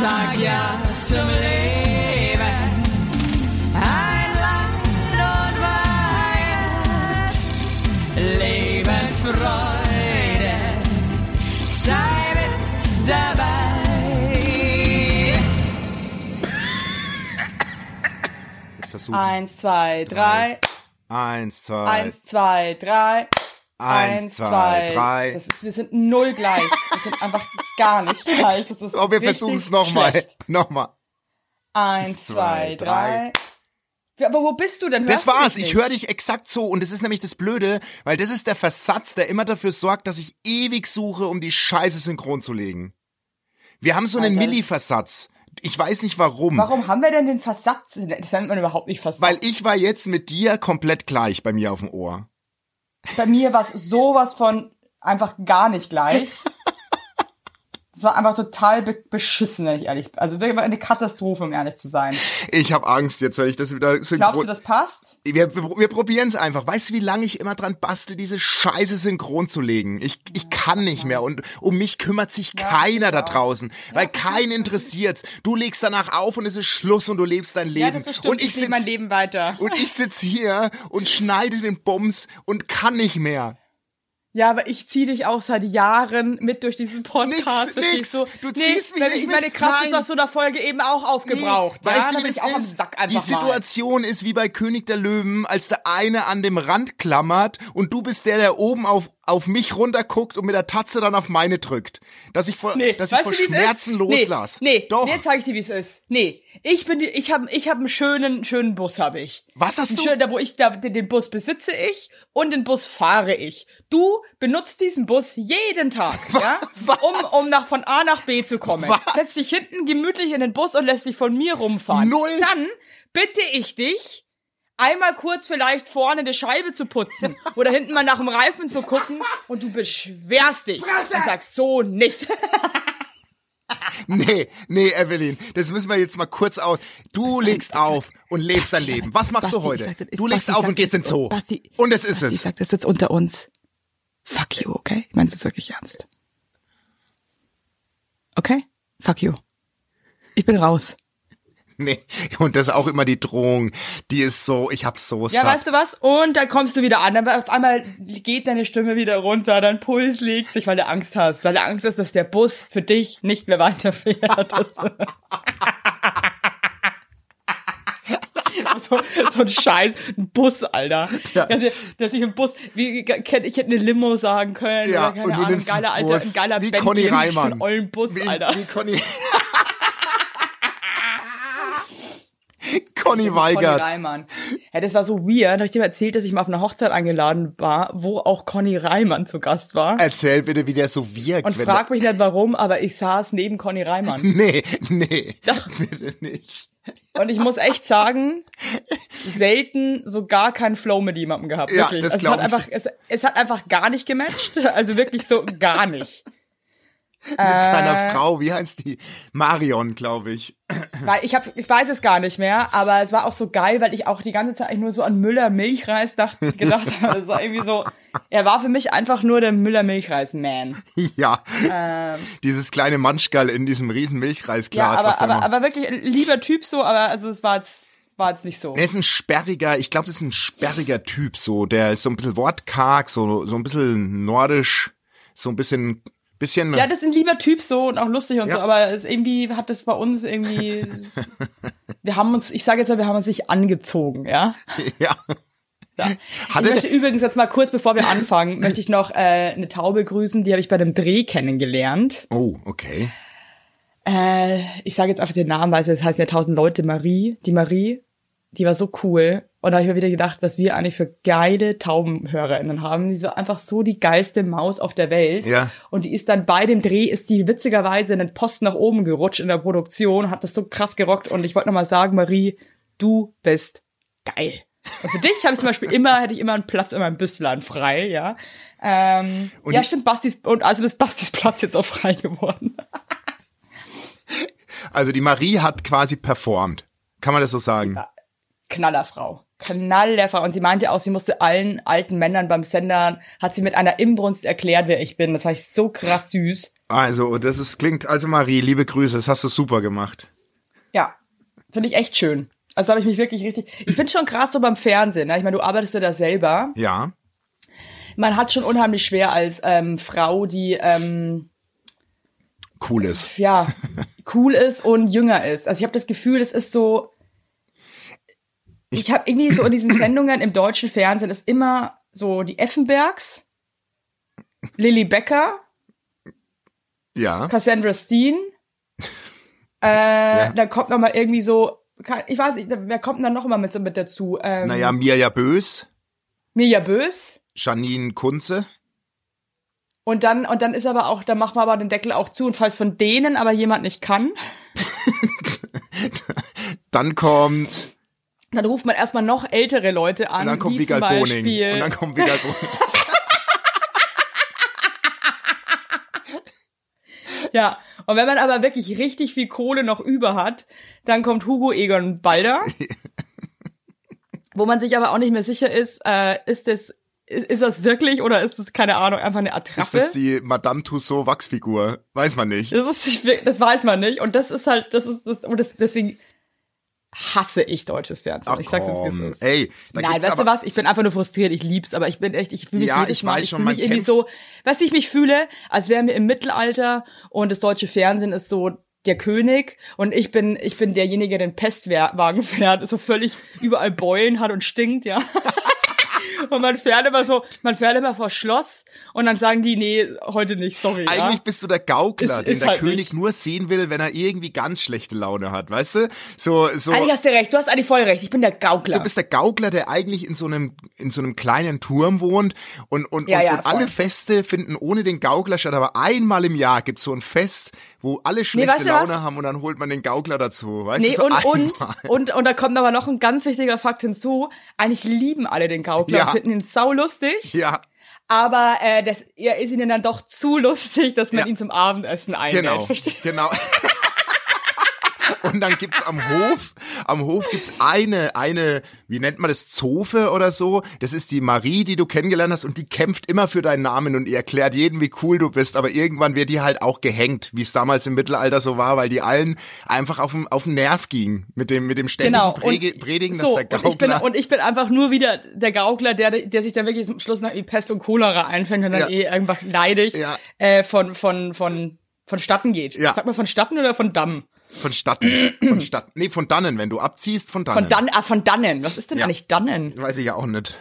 sag ja zum Leben. Ein Land und Weihend, Lebensfreude, sei mit dabei. Jetzt versuchen. Eins, zwei, drei. Eins, zwei, Eins, zwei, drei. Eins, zwei, drei. Das ist, wir sind null gleich. Wir sind einfach gar nicht gleich. Das ist Oh, wir versuchen es nochmal. Nochmal. Eins, zwei, drei. Aber wo bist du denn? Das Hörst du war's. Ich höre dich exakt so. Und das ist nämlich das Blöde, weil das ist der Versatz, der immer dafür sorgt, dass ich ewig suche, um die Scheiße synchron zu legen. Wir haben so einen das- Milli-Versatz. Ich weiß nicht warum. Warum haben wir denn den Versatz? Das nennt man überhaupt nicht Versatz. Weil ich war jetzt mit dir komplett gleich bei mir auf dem Ohr. Bei mir war es sowas von einfach gar nicht gleich. Es war einfach total be beschissen, wenn ich ehrlich bin. Also wirklich eine Katastrophe, um ehrlich zu sein. Ich habe Angst jetzt, wenn ich das wieder synchron... Glaubst du, das passt? Wir, wir, wir probieren es einfach. Weißt du, wie lange ich immer dran bastel, diese Scheiße synchron zu legen? Ich, ich kann nicht mehr. Und um mich kümmert sich keiner da genau. draußen. Weil keinen interessiert's. Du legst danach auf und es ist Schluss und du lebst dein Leben. Ja, das ist. Und ich, ich lebe mein sitz, Leben weiter. und ich sitz hier und schneide den Bums und kann nicht mehr. Ja, aber ich ziehe dich auch seit Jahren mit durch diesen Podcast. Nix, nix. Du? Du nee, ziehst mich wenn nicht ich mit. meine Kraft Nein. ist aus so einer Folge eben auch aufgebraucht. Nee, ja, weißt du, wie das auch am ist? Die einfach mal. Situation ist wie bei König der Löwen, als der eine an dem Rand klammert und du bist der, der oben auf, auf mich runterguckt und mit der Tatze dann auf meine drückt. Dass ich vor, Nee, dass ich vor du, Schmerzen ist? loslass. Nee, nee, Doch. nee, jetzt zeige ich dir, wie es ist. Nee, ich bin die, ich habe ich hab einen schönen schönen Bus habe ich. Was hast Einen du? Schönen, da wo ich da, den Bus besitze ich und den Bus fahre ich. Du benutzt diesen Bus jeden Tag, ja, um um nach von A nach B zu kommen. Was? Setzt dich hinten gemütlich in den Bus und lässt dich von mir rumfahren. Null. Dann bitte ich dich einmal kurz vielleicht vorne eine Scheibe zu putzen oder hinten mal nach dem Reifen zu gucken und du beschwerst dich und sagst so nicht. Nee, nee, Evelyn, das müssen wir jetzt mal kurz aus. Du legst auf und lebst dein Leben. Was machst du Basti, ich heute? sag, das ist- Du legst Basti, auf und gehst das ins Zoo. Basti, Und es ist Basti, es. Ich sag das jetzt unter uns. Fuck you, okay? Ich meine das wirklich ernst. Okay? Fuck you. Ich bin raus. Nee, und das ist auch immer die Drohung. Die ist so, ich hab's so Ja, satt. weißt du was? Und dann kommst du wieder an. Aber auf einmal geht deine Stimme wieder runter, dein Puls legt sich, weil du Angst hast. Weil du Angst hast, dass der Bus für dich nicht mehr weiterfährt. So, so ein Scheiß, ein Bus, Alter. Ja. Dass ich im Bus, wie, ich hätte eine Limo sagen können, ja, oder keine Ahnung, nimmst geiler Alter, ein geiler wie Bentley, Conny Reimann. einen ollen Bus, wie, Alter. Wie Conny. Conny Weigert. Conny Reimann. Ja, das war so weird. Habe ich dir erzählt, dass ich mal auf einer Hochzeit eingeladen war, wo auch Conny Reimann zu Gast war. Erzähl bitte, wie der so wirkt. Und frag mich nicht warum, aber ich saß neben Conny Reimann. Nee, nee. Doch. Bitte nicht. Und ich muss echt sagen, selten so gar keinen Flow mit jemandem gehabt. Ja, wirklich. das also es, hat einfach, es, es hat einfach gar nicht gematcht. Also wirklich so gar nicht. Mit Äh. seiner Frau, wie heißt die? Marion, glaube ich. Weil ich hab, ich weiß es gar nicht mehr, aber es war auch so geil, weil ich auch die ganze Zeit eigentlich nur so an Müller Milchreis dachte, gedacht habe. Es war irgendwie so, er war für mich einfach nur der Müller Milchreis Man. Ja. Ähm. Dieses kleine Manschgall in diesem riesen Ja, Milchreisglas. aber, der aber, macht. aber wirklich ein lieber Typ so, aber also es war jetzt, war jetzt nicht so. Er ist ein sperriger, ich glaube, das ist ein sperriger Typ, so, der ist so ein bisschen wortkarg, so, so ein bisschen nordisch, so ein bisschen, bisschen, Ja, das ist ein lieber Typ so und auch lustig und Ja. so, aber es irgendwie hat das bei uns irgendwie, wir haben uns, ich sage jetzt mal, wir haben uns nicht angezogen, ja. ja. ja. Ich möchte übrigens jetzt mal kurz, bevor wir anfangen, möchte ich noch äh, eine Taube grüßen, die habe ich bei einem Dreh kennengelernt. Oh, okay. Äh, ich sage jetzt einfach den Namen, weil es heißen ja tausend Leute, Marie, die Marie, die war so cool. Und da habe ich mir wieder gedacht, was wir eigentlich für geile TaubenhörerInnen haben. Die so einfach so die geilste Maus auf der Welt. Ja. Und die ist dann bei dem Dreh, ist die witzigerweise in den Posten nach oben gerutscht in der Produktion, hat das so krass gerockt. Und ich wollte nochmal sagen, Marie, du bist geil. Und für dich habe ich zum Beispiel immer, hätte ich immer einen Platz in meinem Büsslein frei, ja. Ähm, ja, stimmt, Bastis, und also ist Bastis Platz jetzt auch frei geworden. Also die Marie hat quasi performt. Kann man das so sagen? Knallerfrau. Knallerfrau. Und sie meinte auch, sie musste allen alten Männern beim Sender, hat sie mit einer Imbrunst erklärt, wer ich bin. Das war ich so krass süß. Also, das ist, klingt, also Marie, liebe Grüße, das hast du super gemacht. Ja, finde ich echt schön. Also habe ich mich wirklich richtig. Ich finde schon krass so beim Fernsehen. Ne? Ich meine, du arbeitest ja da selber. Ja. Man hat schon unheimlich schwer als ähm, Frau, die ähm, Cool ist. ja cool ist und jünger ist. Also ich habe das Gefühl, es ist so. Ich habe irgendwie so in diesen Sendungen im deutschen Fernsehen ist immer so die Effenbergs, Lilly Becker, Ja. Cassandra Steen. Äh, Dann kommt noch mal irgendwie so, ich weiß nicht, wer kommt denn dann noch mal mit so mit dazu? Ähm, Naja, Mirja Bös, Mirja Bös. Janine Kunze. Und dann, und dann ist aber auch, dann machen wir aber den Deckel auch zu. Und falls von denen aber jemand nicht kann, Dann kommt, dann ruft man erstmal noch ältere Leute an. und dann kommt Vigal Boning. Und dann kommt Vigal Boning. Ja. Und wenn man aber wirklich richtig viel Kohle noch über hat, dann kommt Hugo Egon Balder. wo man sich aber auch nicht mehr sicher ist, äh, ist das, ist, ist das wirklich oder ist das, keine Ahnung, einfach eine Ist Attrappe? das die Madame Tussaud Wachsfigur? Weiß man nicht. Das ist das weiß man nicht. Und das ist halt, das ist das, und das, deswegen hasse ich deutsches Fernsehen. Ach ich sag's jetzt, wie komm, es ist. ey, Nein, weißt du was? Ich bin einfach nur frustriert. Ich lieb's, aber ich bin echt, ich fühle mich Ja, jedes ich Mal, ich fühle mich irgendwie so, weißt du, wie ich mich fühle? Als wären wir im Mittelalter und das deutsche Fernsehen ist so der König und ich bin, ich bin derjenige, der den Pestwagen fährt, so völlig überall Beulen hat und stinkt, ja. Und man fährt immer so, man fährt immer vor Schloss und dann sagen die, nee, heute nicht, sorry. ja? Eigentlich bist du der Gaukler, Ist- den ist der halt König nicht. nur sehen will, wenn er irgendwie ganz schlechte Laune hat, weißt du? So, so. Eigentlich hast du recht, du hast eigentlich voll recht, ich bin der Gaukler. Du bist der Gaukler, der eigentlich in so einem in so einem kleinen Turm wohnt und und, Ja, und, ja, und alle. Feste finden ohne den Gaukler statt, aber einmal im Jahr gibt's so ein Fest, wo alle schlechte was? Laune haben und dann holt man den Gaukler dazu, weißt Nee, du? So und, und, einmal. und, und da kommt aber noch ein ganz wichtiger Fakt hinzu. Eigentlich lieben alle den Gaukler Ja. und finden ihn saulustig. ja, Aber äh, das, er ist ihnen dann doch zu lustig, dass man Ja. ihn zum Abendessen einlädt. genau, Verstehst genau. Und dann gibt's am Hof, am Hof gibt's eine, eine, wie nennt man das, Zofe oder so. Das ist die Marie, die du kennengelernt hast und die kämpft immer für deinen Namen und ihr erklärt jedem, wie cool du bist. Aber irgendwann wird die halt auch gehängt, wie es damals im Mittelalter so war, weil die allen einfach auf den, auf den Nerv ging mit dem, mit dem ständigen Genau. Und, Predigen, so, dass der und ich, bin, Gaukler. und ich bin einfach nur wieder der Gaukler, der, der sich dann wirklich zum Schluss noch in Pest und Cholera einfängt und dann Ja. eh einfach leidig Ja. äh, von, von, von, vonstatten geht. Ja. Sag mal vonstatten oder von Damm? Von Statten. Von Statten. Nee, von Dannen, wenn du abziehst, von Dannen. Von Dann, ah, von Dannen. Was ist denn Ja. eigentlich Dannen? Weiß ich ja auch nicht.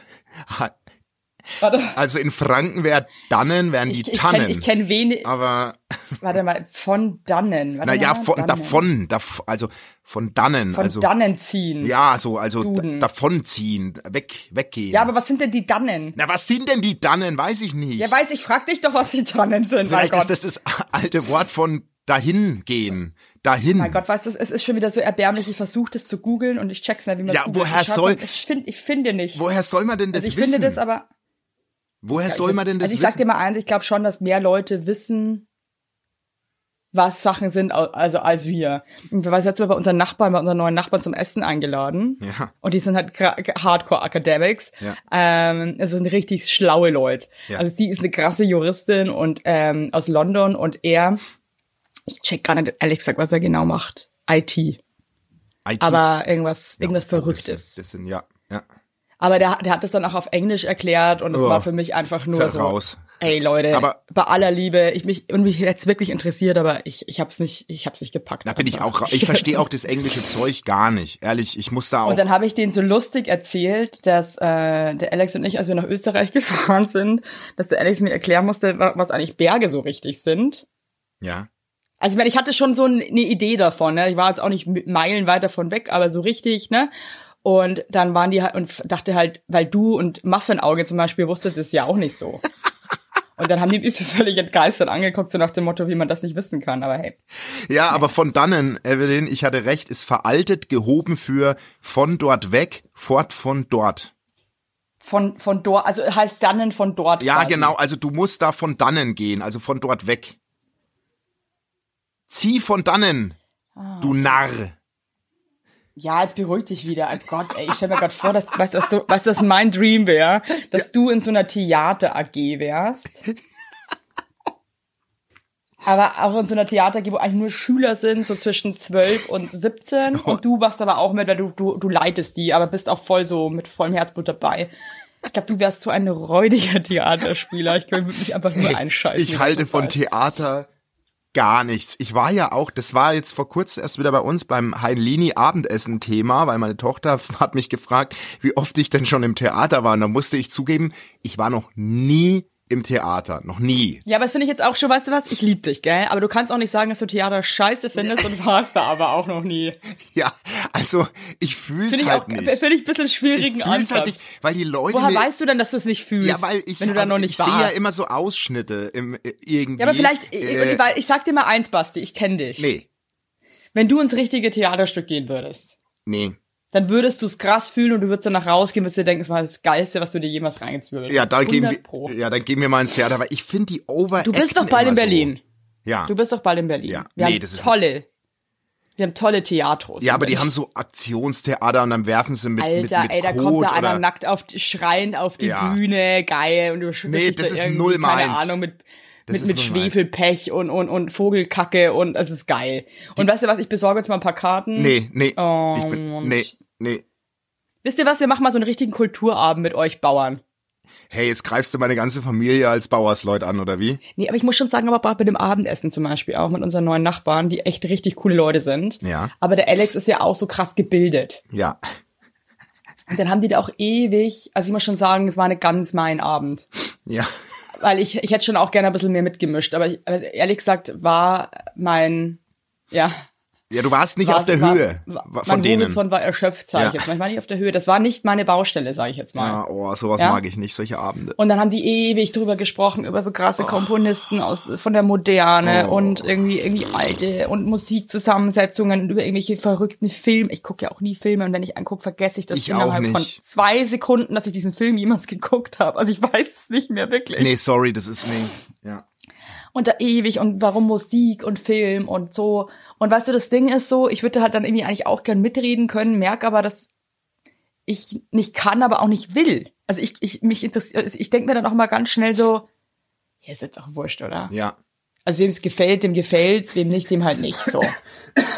Warte, Also in Franken wäre Dannen, wären die ich, ich Tannen. kenne ich kenn wenig. aber Warte mal, von Dannen. Warte Naja, von, Dannen. davon, dav, also von dannen, Von also Dannen ziehen. ja, so, also Duden. da- davonziehen, weg, weggehen. Ja, aber was sind denn die Dannen? Na, was sind denn die dannen? Weiß ich nicht. Ja, weiß ich, frag dich doch, was die Dannen sind. Vielleicht ist das das alte Wort von dahin gehen, dahin. mein Gott, weißt du, es ist schon wieder so erbärmlich. Ich versuche das zu googeln und ich check's nicht, wie man Ja, woher soll- Ich finde, ich finde nicht. Woher soll man denn das also ich wissen? finde das aber. Woher soll man denn das also ich wissen? sag dir mal eins, ich glaube schon, dass mehr Leute wissen, was Sachen sind, also als wir. Und wir waren jetzt mal bei unseren Nachbarn, bei unseren neuen Nachbarn zum Essen eingeladen. Ja. Und die sind halt Hardcore Academics. Ja. Ähm, also sind richtig schlaue Leute. Ja. Also sie ist eine krasse Juristin und ähm, aus London und er, ich check gar nicht ehrlich gesagt, was er genau macht. IT. IT. Aber irgendwas, Ja, irgendwas Verrücktes. ist- Das sind, ja, ja. Aber der, der hat das dann auch auf Englisch erklärt und es Oh. war für mich einfach nur so. raus. Ey Leute, Aber- bei aller Liebe, ich mich und mich jetzt wirklich interessiert, aber ich ich hab's nicht, ich hab's nicht gepackt. Da bin ich einfach. auch, ich verstehe auch das englische Zeug gar nicht. Ehrlich, ich muss da auch. Und dann habe ich denen so lustig erzählt, dass äh, der Alex und ich, als wir nach Österreich gefahren sind, dass der Alex mir erklären musste, wa- was eigentlich Berge so richtig sind. ja. Also ich meine, ich hatte schon so eine Idee davon, ne? Ich war jetzt auch nicht meilenweit davon weg, aber so richtig, ne? Und dann waren die halt und dachte halt, weil du und Muffinauge zum Beispiel wusstet es ja auch nicht so. Und dann haben die mich so völlig entgeistert angeguckt, so nach dem Motto, wie man das nicht wissen kann. Aber hey, Ja, aber von dannen, Evelyn, ich hatte recht, ist veraltet, gehoben für von dort weg, fort von dort. von, von dort, also heißt dannen von dort. Ja, quasi. genau, also du musst da von dannen gehen, also von dort weg. Zieh von dannen, Ah. du Narr. Ja, jetzt beruhigt dich wieder. Oh Gott, ey, ich stell mir gerade vor, dass, weißt du, was, so, weißt was mein Dream wäre? Dass du in so einer Theater-AG wärst. Aber auch in so einer Theater-AG, wo eigentlich nur Schüler sind, so zwischen 12 und 17. Und du machst aber auch mit, weil du, du, du leitest die, aber bist auch voll so mit vollem Herzblut dabei. Ich glaube, du wärst so ein räudiger Theaterspieler. Ich glaube, ich würde mich einfach nur einschalten. Ich halte von Theater gar nichts. Ich war ja auch, das war jetzt vor kurzem erst wieder bei uns beim Heinlini Abendessen Thema, weil meine Tochter hat mich gefragt, wie oft ich denn schon im Theater war. Und da musste ich zugeben, ich war noch nie im Theater, noch nie. Ja, aber das finde ich jetzt auch schon, weißt du was? Ich liebe dich, gell? Aber du kannst auch nicht sagen, dass du Theater scheiße findest und warst da aber auch noch nie. Ja, also ich Finde ich halt auch, nicht. finde ich ein bisschen schwierigen ich fühl's Ansatz. halt nicht, weil die Leute Woher weißt du denn, dass du es nicht fühlst? ja, weil ich, wenn du da noch nicht ich sehe ja immer so Ausschnitte im äh, irgendwie. ja, aber vielleicht, äh, weil ich sag dir mal eins, Basti, ich kenne dich. nee, Wenn du ins richtige Theaterstück gehen würdest, nee. Dann würdest du es krass fühlen und du würdest danach rausgehen, würdest dir denken, es war das Geilste, was du dir jemals reingezwirbelt Ja, hast. dann gehen 100 wir, Pro. ja, dann gehen wir mal ins Theater, weil ich finde die Over. Du bist doch bald in Berlin. So. Ja. Du bist doch bald in Berlin. Ja. Wir Nee, haben das ist tolle, wir haben tolle Theatros. Ja, aber die haben so Aktionstheater und dann werfen sie mit, Alter, mit, mit ey, da Kot kommt da einer nackt auf, schreiend auf die Ja. Bühne, geil, und du Nee, das da ist null keine meins. Ahnung, mit, Das mit, mit. Schwefelpech und, und, und Vogelkacke und es ist geil. Und weißt du was, ich besorge jetzt mal ein paar Karten. Nee, nee, Oh, ich bin, nee, nee. Wisst ihr was, wir machen mal so einen richtigen Kulturabend mit euch Bauern. Hey, jetzt greifst du meine ganze Familie als Bauersleut an, oder wie? Nee, aber ich muss schon sagen, aber bei dem Abendessen zum Beispiel auch mit unseren neuen Nachbarn, die echt richtig coole Leute sind. Ja. Aber der Alex ist ja auch so krass gebildet. Ja. Und dann haben die da auch ewig, also ich muss schon sagen, es war nicht ganz mein Abend. Ja. Weil ich, ich hätte schon auch gerne ein bisschen mehr mitgemischt. Aber ich, aber ehrlich gesagt war mein, ja. Ja, du warst nicht war, auf der war, Höhe war, von mein denen. Horizont war erschöpft, sage ich Ja. jetzt mal. Ich war nicht auf der Höhe. Das war nicht meine Baustelle, sage ich jetzt mal. Ja, oh, sowas Ja? mag ich nicht, solche Abende. Und dann haben die ewig drüber gesprochen, über so krasse Komponisten aus, von der Moderne Oh. und irgendwie, irgendwie alte und Musikzusammensetzungen und über irgendwelche verrückten Filme. Ich gucke ja auch nie Filme und wenn ich angucke, vergesse ich das Ich innerhalb auch von nicht. zwei Sekunden, dass ich diesen Film jemals geguckt habe. Also ich weiß es nicht mehr wirklich. Nee, sorry, das ist, nee, ja. Und da ewig und warum Musik und Film und so. Und weißt du, das Ding ist so, ich würde halt dann irgendwie eigentlich auch gern mitreden können, merke aber, dass ich nicht kann, aber auch nicht will. Also ich, ich mich interessiert, ich denke mir dann auch mal ganz schnell so, ja, ist jetzt auch wurscht, oder? Ja. Also wem es gefällt, dem gefällt's, wem nicht, dem halt nicht. So.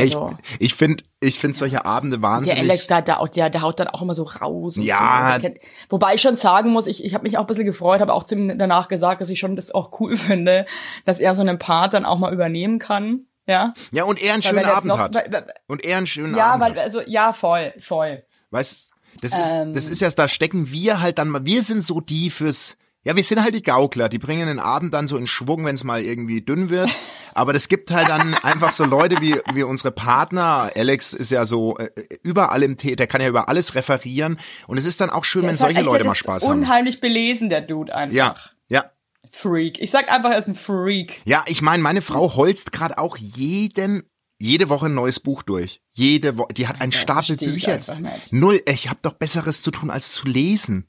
Also- ich, ich finde, ich finde solche Abende Der wahnsinnig. Alex, der, der, der, der haut dann auch immer so raus. Ja. So. Der kennt- Wobei ich schon sagen muss, ich, ich habe mich auch ein bisschen gefreut, habe auch zu ihm danach gesagt, dass ich schon das auch cool finde, dass er so einen Part dann auch mal übernehmen kann. Ja. ja, und er einen schönen Abend noch- hat. weil- weil- Und er einen schönen Ja, Abend weil, also, ja, voll, voll. Weißt, das ist, Ähm. das ist ja, da stecken wir halt dann mal, wir sind so die fürs, ja, wir sind halt die Gaukler, die bringen den Abend dann so in Schwung, wenn es mal irgendwie dünn wird. Aber das gibt halt dann einfach so Leute wie, wie unsere Partner. Alex ist ja so äh, überall im Tee, der kann ja über alles referieren. Und es ist dann auch schön, wenn Ist halt solche echt- Leute der mal Spaß haben. Unheimlich belesen, der Dude einfach. Ja, ja. Freak. Ich sag einfach, er ist ein Freak. Ja, ich meine, meine Frau holzt gerade auch jeden, jede Woche ein neues Buch durch. Jede Woche, die hat einen Stapel Bücher. Null, ich habe doch Besseres zu tun, als zu lesen.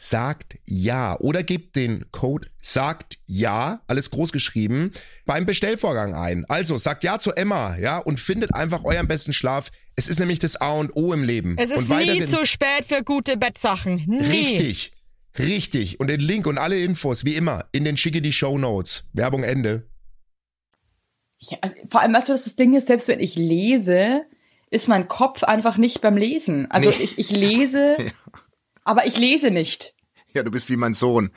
sagt ja oder gebt den Code sagt ja, alles groß geschrieben, beim Bestellvorgang ein. Also sagt ja zu Emma, ja, und findet einfach euren besten Schlaf. Es ist nämlich das A und O im Leben. Es ist und nie zu spät für gute Bettsachen. Nie. Richtig. Richtig. Und den Link und alle Infos, wie immer, in den schicke die Show Notes. Werbung Ende. Ja, also, vor allem, weißt du, dass das Ding ist, selbst wenn ich lese, ist mein Kopf einfach nicht beim Lesen. Also ich, ich lese, aber ich lese nicht. Ja, du bist wie mein Sohn.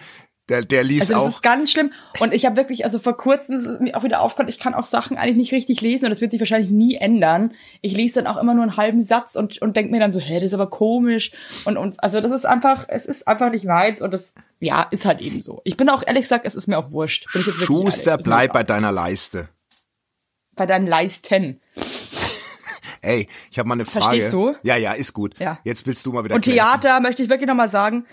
Der, der liest Also das auch. ist ganz schlimm. Und ich habe wirklich, also vor kurzem ist es mir auch wieder aufgefallen, ich kann auch Sachen eigentlich nicht richtig lesen und das wird sich wahrscheinlich nie ändern. Ich lese dann auch immer nur einen halben Satz und, und denke mir dann so, hä, das ist aber komisch. Und, und also das ist einfach, es ist einfach nicht meins und das, ja, ist halt eben so. Ich bin auch ehrlich gesagt, es ist mir auch wurscht. Schuster, bleib bei deiner Leiste. bei deinen Leisten. Ey, ich habe mal eine Frage. Verstehst du? Ja, ja, ist gut. Ja. Jetzt willst du mal wieder Und glänzen. Theater möchte ich wirklich nochmal sagen,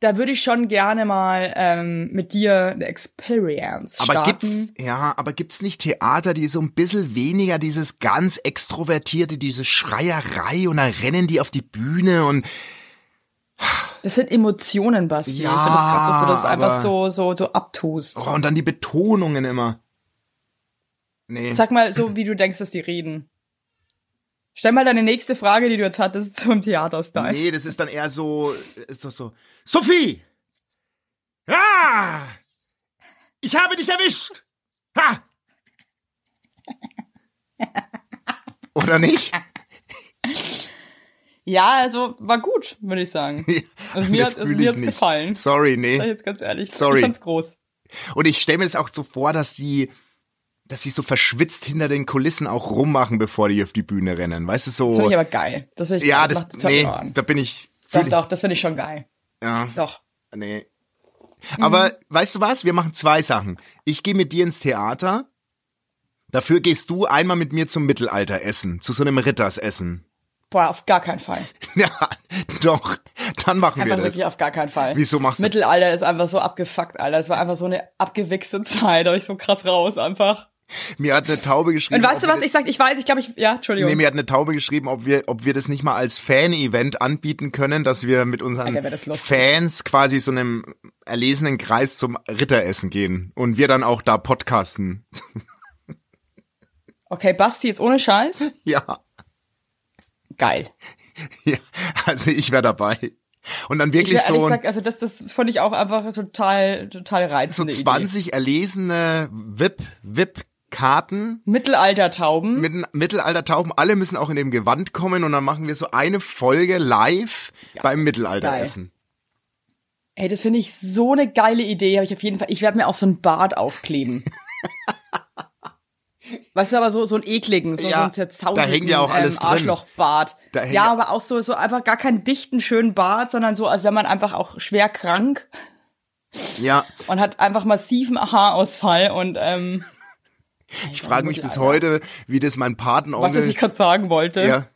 da würde ich schon gerne mal ähm, mit dir eine Experience Aber starten. gibt's, ja, aber gibt's nicht Theater, die so ein bisschen weniger dieses ganz extrovertierte, diese Schreierei und dann rennen die auf die Bühne und Das sind Emotionen, Basti. Ja, ich finde das krass, dass du das einfach so, so, so abtust. oh, und dann die Betonungen immer. Nee. Sag mal so, wie du denkst, dass die reden. Stell mal deine nächste Frage, die du jetzt hattest, zum Theaterstyle. Nee, das ist dann eher so, ist doch so. Sophie! Ja! Ich habe dich erwischt! Ha! Oder nicht? Ja, also war gut, würde ich sagen. Also mir hat es fühl mir gefallen. Sorry, Sag ich nee. jetzt ganz ehrlich. Sorry. Ich fand's groß. Und ich stelle mir das auch so vor, dass die, dass sie so verschwitzt hinter den Kulissen auch rummachen, bevor die auf die Bühne rennen. Weißt du, Das so. finde ich aber geil. Das finde ich ja, geil. das, hört nee, da bin ich, Doch, ich doch, das finde ich schon geil. ja, Doch. nee. Mhm. Aber weißt du was? Wir machen zwei Sachen. Ich gehe mit dir ins Theater. Dafür gehst du einmal mit mir zum Mittelalteressen, zu so einem Rittersessen. Boah, auf gar keinen Fall. Ja, doch. Dann machen Einfach wir das. wirklich auf gar keinen Fall. Wieso machst du- Mittelalter ist einfach so abgefuckt, Alter. Es war einfach so eine abgewichste Zeit. Da ich so krass raus einfach. Mir hat eine Taube geschrieben. Und weißt du ob was? wir- Ich sag, ich weiß, ich glaube, ich, ja, Entschuldigung. Nee, mir hat eine Taube geschrieben, ob wir, ob wir das nicht mal als Fan-Event anbieten können, dass wir mit unseren Alter. Fans quasi so einem erlesenen Kreis zum Ritteressen gehen und wir dann auch da podcasten. Okay, Basti, jetzt ohne Scheiß. ja, Geil. ja, also ich wäre dabei. Und dann Ich wirklich ehrlich so, gesagt, also das, das fand ich auch einfach total, total so reizende Idee. 20 erlesene VIP, VIP-Karten Mittelaltertauben. mit Mittelaltertauben. Alle müssen auch in dem Gewand kommen und dann machen wir so eine Folge live beim Mittelalteressen. Ey, das finde ich so eine geile Idee. Habe ich auf jeden Fall. Ich werde mir auch so ein Bart aufkleben. Weißt du, aber so, so einen ekligen, so, Ja, so einen zerzausenden da hängt ja auch alles ähm. Arschlochbart. Da hängt Ja, ja- aber auch so, so einfach gar keinen dichten, schönen Bart, sondern so, als wäre man einfach auch schwer krank Ja, und hat einfach massiven Haarausfall und ähm, ich frage mich bis heute, wie das mein was, was Patenonkel... ich gerade sagen wollte. ja,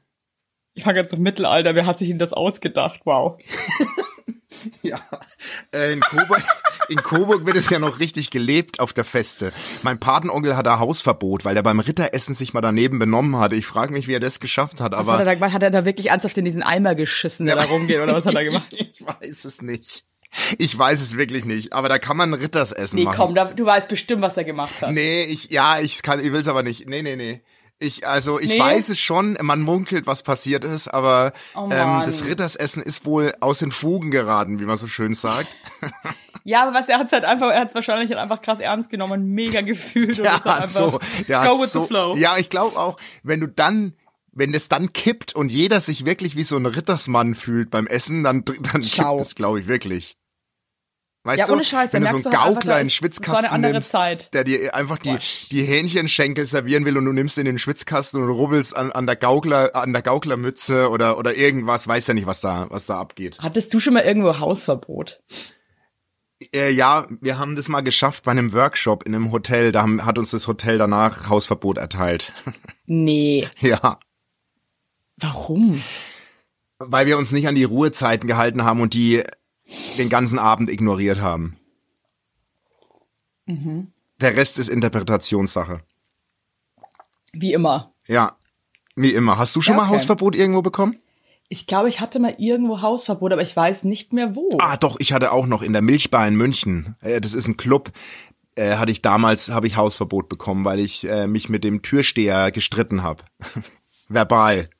Ich war ganz im Mittelalter, wer hat sich denn das ausgedacht? Wow. Ja, äh, in Coburg, in Coburg wird es ja noch richtig gelebt auf der Feste. Mein Patenonkel hat da Hausverbot, weil er beim Ritteressen sich mal daneben benommen hatte. Ich frage mich, wie er das geschafft hat, Was hat er aber da? Hat er da wirklich ernsthaft in diesen Eimer geschissen, der da rumgeht, oder was hat er gemacht? ich weiß es nicht. Ich weiß es wirklich nicht, aber da kann man Rittersessen Nee, machen. komm, da, du weißt bestimmt, was er gemacht hat. Nee, ich, ja, ich kann, ich will's aber nicht. Nee, nee, nee. Ich, also, ich Nee? weiß es schon, man munkelt, was passiert ist, aber Oh ähm, das Rittersessen ist wohl aus den Fugen geraten, wie man so schön sagt. Ja, aber was, er hat's halt einfach, er hat's wahrscheinlich halt einfach krass ernst genommen und mega gefühlt. ist halt hat so, der go with so, the flow. ja, ich glaube auch, wenn du dann, wenn es dann kippt und jeder sich wirklich wie so ein Rittersmann fühlt beim Essen, dann, dann kippt es, glaube ich, wirklich. Weißt Ja, du, ohne Scheiß, wenn du so du halt Gaukler war Schwitzkasten nimmst, der dir einfach die, Boah. die Hähnchenschenkel servieren will und du nimmst in den Schwitzkasten und rubbelst an, an der Gaukler, an der Gauklermütze oder, oder irgendwas, weiß ja nicht, was da, was da abgeht. Hattest du schon mal irgendwo Hausverbot? Äh, ja, wir haben das mal geschafft bei einem Workshop in einem Hotel, da haben, hat uns das Hotel danach Hausverbot erteilt. Nee. ja. Warum? Weil wir uns nicht an die Ruhezeiten gehalten haben und die den ganzen Abend ignoriert haben. Der Rest ist Interpretationssache. Wie immer. Ja. Wie immer. Hast du schon Ja, mal okay. Hausverbot irgendwo bekommen? Ich glaube, ich hatte mal irgendwo Hausverbot, aber ich weiß nicht mehr wo. Ah, doch, ich hatte auch noch in der Milchbar in München. Äh, das ist ein Club. Äh, hatte ich damals, habe ich Hausverbot bekommen, weil ich äh, mich mit dem Türsteher gestritten habe. Verbal.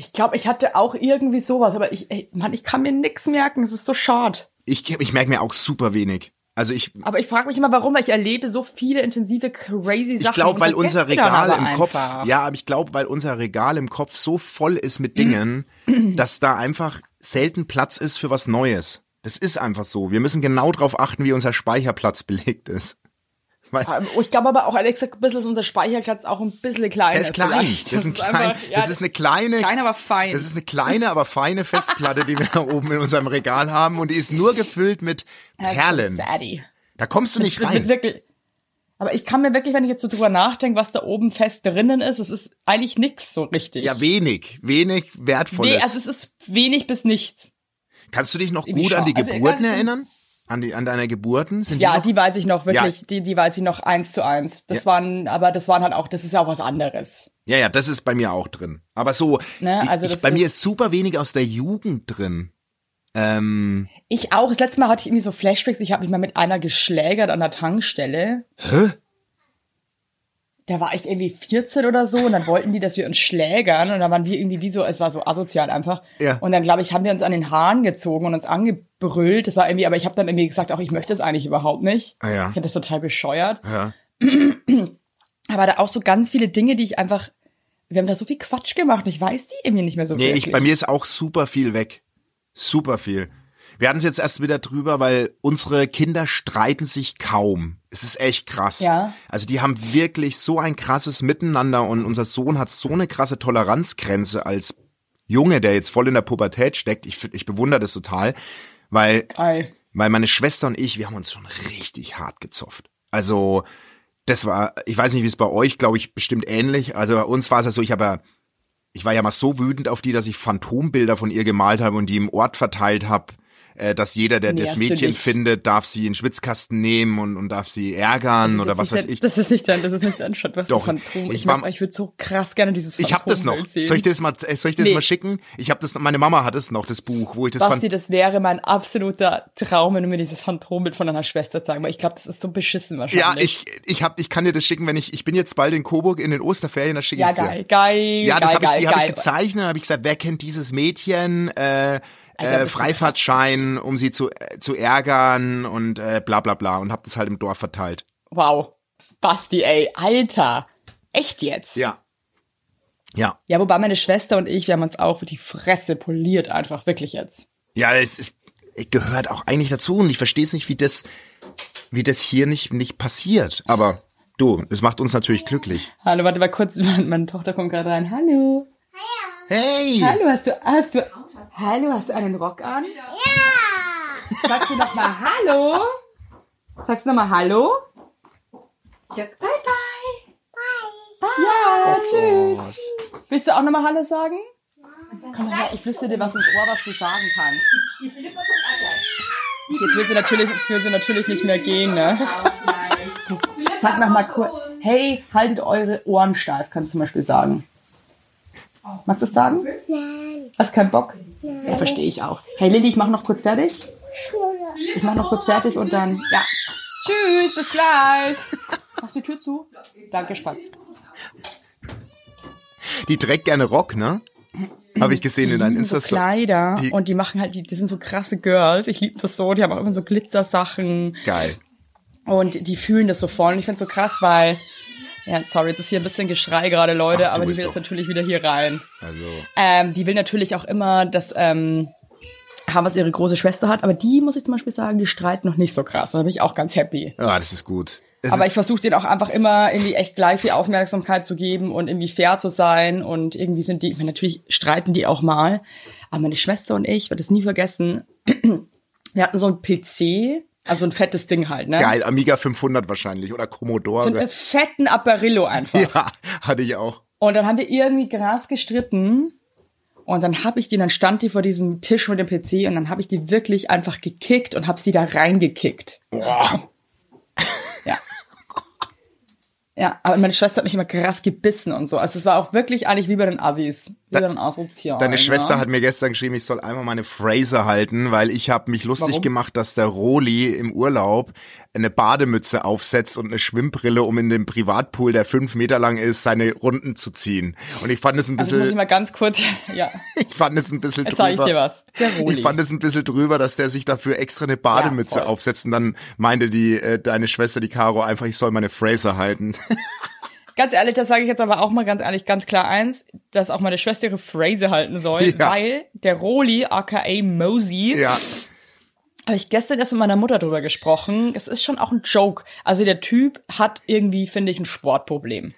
Ich glaube, ich hatte auch irgendwie sowas, aber ich, ey, Mann, ich kann mir nix merken. Es ist so schade. Ich, ich merke mir auch super wenig. Also ich, Aber ich frage mich immer, warum, weil ich erlebe so viele intensive, crazy Sachen. ich glaube, weil unser Regal im Kopf, einfach. ja, aber ich glaube, weil unser Regal im Kopf so voll ist mit Dingen, dass da einfach selten Platz ist für was Neues. Das ist einfach so. Wir müssen genau drauf achten, wie unser Speicherplatz belegt ist. Weißt, Ähm, Ich glaube aber auch, ehrlich gesagt, ein bisschen ist unser Speicherplatz auch ein bisschen kleiner. Er ist klein. vielleicht. Das ist, ein klein, einfach- ja, das ist eine kleine, klein, aber fein. Das ist eine kleine, aber feine Festplatte, die wir da oben in unserem Regal haben und die ist nur gefüllt mit Perlen. Sadie. Da kommst du nicht mit rein. Wirklich, aber ich kann mir wirklich, wenn ich jetzt so drüber nachdenke, was da oben fest drinnen ist, es ist eigentlich nix so richtig. Ja, wenig, wenig nee, wertvolles. also es ist wenig bis nichts. Kannst du dich noch gut an die also, Geburten ganz- erinnern? An die, an deine Geburten? Sind Ja, die, noch? die weiß ich noch wirklich, Ja. die, die weiß ich noch eins zu eins. Das Ja. waren, aber das waren halt auch, das ist ja auch was anderes. ja, ja, das ist bei mir auch drin. Aber so, Ne, also ich, bei mir ist- super wenig aus der Jugend drin. Ähm, Ich auch. Das letzte Mal hatte ich irgendwie so Flashbacks. Ich habe mich mal mit einer geschlägert an der Tankstelle. hä? Da war ich irgendwie 14 oder so und dann wollten die, dass wir uns schlägern und dann waren wir irgendwie wie so, es war so asozial einfach. Ja. Und dann glaube ich, haben wir uns an den Haaren gezogen und uns angebrüllt. Das war irgendwie, aber ich habe dann irgendwie gesagt, auch ich möchte es eigentlich überhaupt nicht. Ah, ja. Ich finde das total bescheuert. Ja. Aber da auch so ganz viele Dinge, die ich einfach, wir haben da so viel Quatsch gemacht. Ich weiß die irgendwie nicht mehr so Nee, ich, bei mir ist auch super viel weg. Super viel. Wir hatten es jetzt erst wieder drüber, weil unsere Kinder streiten sich kaum. Es ist echt krass. Ja. Also die haben wirklich so ein krasses Miteinander und unser Sohn hat so eine krasse Toleranzgrenze als Junge, der jetzt voll in der Pubertät steckt. Ich, ich bewundere das total, weil Geil. weil meine Schwester und ich, wir haben uns schon richtig hart gezofft. Also, das war, ich weiß nicht, wie es bei euch, glaube ich, bestimmt ähnlich. Also bei uns war es ja so, ich habe ich war ja mal so wütend auf die, dass ich Phantombilder von ihr gemalt habe und die im Ort verteilt habe, äh, dass jeder, der das Näherst du Mädchen findet, darf sie in den Schwitzkasten nehmen und, und darf sie ärgern oder was Das weiß nicht ich. Das ist nicht dein, das ist nicht dein Shot, was Doch, Phantom. ich Ich, war- mag, ich würde so krass gerne dieses Ich habe das noch. Sehen. Soll ich dir das mal, äh, soll ich das Nee. mal schicken? Ich habe das, meine Mama hat es noch, das Buch, wo ich das Basti, fand. das wäre mein absoluter Traum, wenn du mir dieses Phantombild von deiner Schwester zeigen, weil ich glaube, das ist so beschissen wahrscheinlich. Ja, ich, ich hab, ich kann dir das schicken, wenn ich, ich bin jetzt bald in Coburg in den Osterferien, da schicke Ja, ich dir. geil, geil, Ja, das geil, habe ich, geil, die habe ich geil. gezeichnet, habe ich gesagt, wer kennt dieses Mädchen? Äh, äh, Freifahrtschein, um sie zu, äh, zu ärgern und äh, bla bla bla und habe das halt im Dorf verteilt. Wow. Basti, ey, Alter. Echt jetzt? Ja. Ja. Ja, wobei meine Schwester und ich, wir haben uns auch die Fresse poliert, einfach, wirklich jetzt. Ja, es ist, gehört auch eigentlich dazu und ich verstehe es nicht, wie das, wie das hier nicht, nicht passiert. Aber du, es macht uns natürlich glücklich. Hallo, warte mal kurz, meine, meine Tochter kommt gerade rein. Hallo. Hey! Hallo, hast du, hast du, hallo, hast du einen Rock an? Ja. Sagst du noch mal Hallo? Sagst du noch mal Hallo? Ich sag Bye Bye. Bye. Ja, tschüss. Willst du auch noch mal Hallo sagen? Komm mal her, ich flüstere dir was ins Ohr, was du sagen kannst. Jetzt will sie natürlich, jetzt will sie natürlich nicht mehr gehen, ne? Sag noch mal kurz. Hey, haltet eure Ohren steif, kannst du zum Beispiel sagen. Magst du es sagen? Nein. Hast keinen Bock? Ja, verstehe ich auch. Hey Lilly, ich mach noch kurz fertig. Ich mach noch kurz fertig und dann, ja. Tschüss, bis gleich. Machst du die Tür zu? Danke, Spatz. Die trägt gerne Rock, ne? Habe ich gesehen in deinen so insta Kleider Die- und die machen halt, die, die sind so krasse Girls. Ich liebe das so. Die haben auch immer so Glitzersachen Geil. und die fühlen das so voll. Und ich finde so krass, weil, ja, sorry, jetzt ist hier ein bisschen Geschrei gerade, Leute, Ach, aber die will jetzt natürlich wieder hier rein. Also, Ähm, die will natürlich auch immer das ähm, haben, was ihre große Schwester hat. Aber die, muss ich zum Beispiel sagen, die streiten noch nicht so krass. Und da bin ich auch ganz happy. ja, das ist gut. Es Aber ist, ich versuche denen auch einfach immer irgendwie echt gleich viel Aufmerksamkeit zu geben und irgendwie fair zu sein. Und irgendwie sind die, ich meine, natürlich streiten die auch mal. Aber meine Schwester und ich, werde es nie vergessen, wir hatten so ein PC, also ein fettes Ding halt, ne? geil, Amiga 500 wahrscheinlich oder Commodore. So einen fetten Apparillo einfach. ja, hatte ich auch. Und dann haben wir irgendwie Gras gestritten. Und dann habe ich die, dann stand die vor diesem Tisch mit dem PC und dann habe ich die wirklich einfach gekickt und habe sie da reingekickt. Boah. Ja. Ja, aber meine Schwester hat mich immer krass gebissen und so. Also es war auch wirklich eigentlich wie bei den Assis, Asozialen. Deine Schwester hat mir gestern geschrieben, ich soll einmal meine Phrase halten, weil ich habe mich lustig Warum? gemacht, dass der Roli im Urlaub eine Bademütze aufsetzt und eine Schwimmbrille, um in dem Privatpool, der fünf Meter lang ist, seine Runden zu ziehen. Und ich fand es ein Also muss ich bisschen, mal ganz kurz, ja, ich fand es ein bisschen jetzt zeige ich drüber. dir was. Der Roli. Ich fand es ein bisschen drüber, dass der sich dafür extra eine Bademütze Ja, aufsetzt und dann meinte die äh, deine Schwester, die Caro, einfach, ich soll meine Phrase halten. Ganz ehrlich, das sage ich jetzt aber auch mal ganz ehrlich, ganz klar eins, dass auch meine Schwester ihre Phrase halten soll, Ja. weil der Roli, aka Mosey, ja, habe ich gestern erst mit meiner Mutter drüber gesprochen. Es ist schon auch ein Joke. Also der Typ hat irgendwie, finde ich, ein Sportproblem.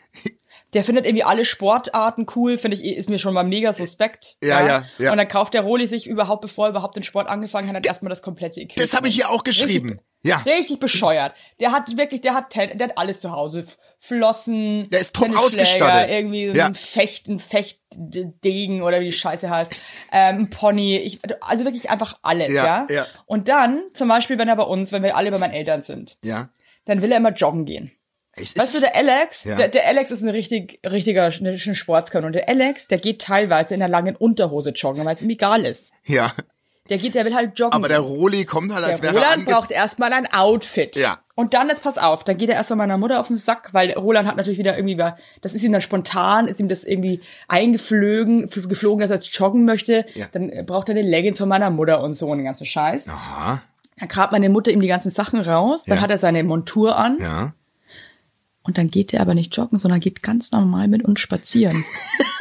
Der findet irgendwie alle Sportarten cool, finde ich, ist mir schon mal mega suspekt. Ja, ja, ja. Und dann kauft der Roli sich überhaupt, bevor er überhaupt den Sport angefangen hat, erstmal das komplette Equipment. das habe ich hier auch geschrieben. Ja. Richtig bescheuert. Der hat wirklich, der hat, der hat alles zu Hause. Flossen, Der ist top ausgestattet. irgendwie so Ja. ein Fecht, ein Fechtdegen oder wie die Scheiße heißt, ähm, ein Pony, ich, also wirklich einfach alles, Ja, ja? ja. Und dann, zum Beispiel, wenn er bei uns, wenn wir alle bei meinen Eltern sind, Ja. dann will er immer joggen gehen. Es Weißt du, der Alex, Ja. der, der Alex ist ein richtig, richtiger ein Sportskanon. Und der Alex, der geht teilweise in einer langen Unterhose joggen, weil es ihm egal ist. ja. Der geht, der will halt joggen. Aber der. Roli kommt halt, als Der wäre er Roland braucht erstmal ein Outfit. Ja. Und dann, jetzt pass auf, dann geht er erstmal meiner Mutter auf den Sack, weil Roland hat natürlich wieder irgendwie, das ist ihm dann spontan, ist ihm das irgendwie eingeflogen, geflogen, dass er jetzt joggen möchte. Ja. Dann äh, braucht er eine Leggings von meiner Mutter und so und den ganzen Scheiß. Aha. Dann grabt meine Mutter ihm die ganzen Sachen raus, dann Ja. hat er seine Montur an Ja. und dann geht er aber nicht joggen, sondern geht ganz normal mit uns spazieren.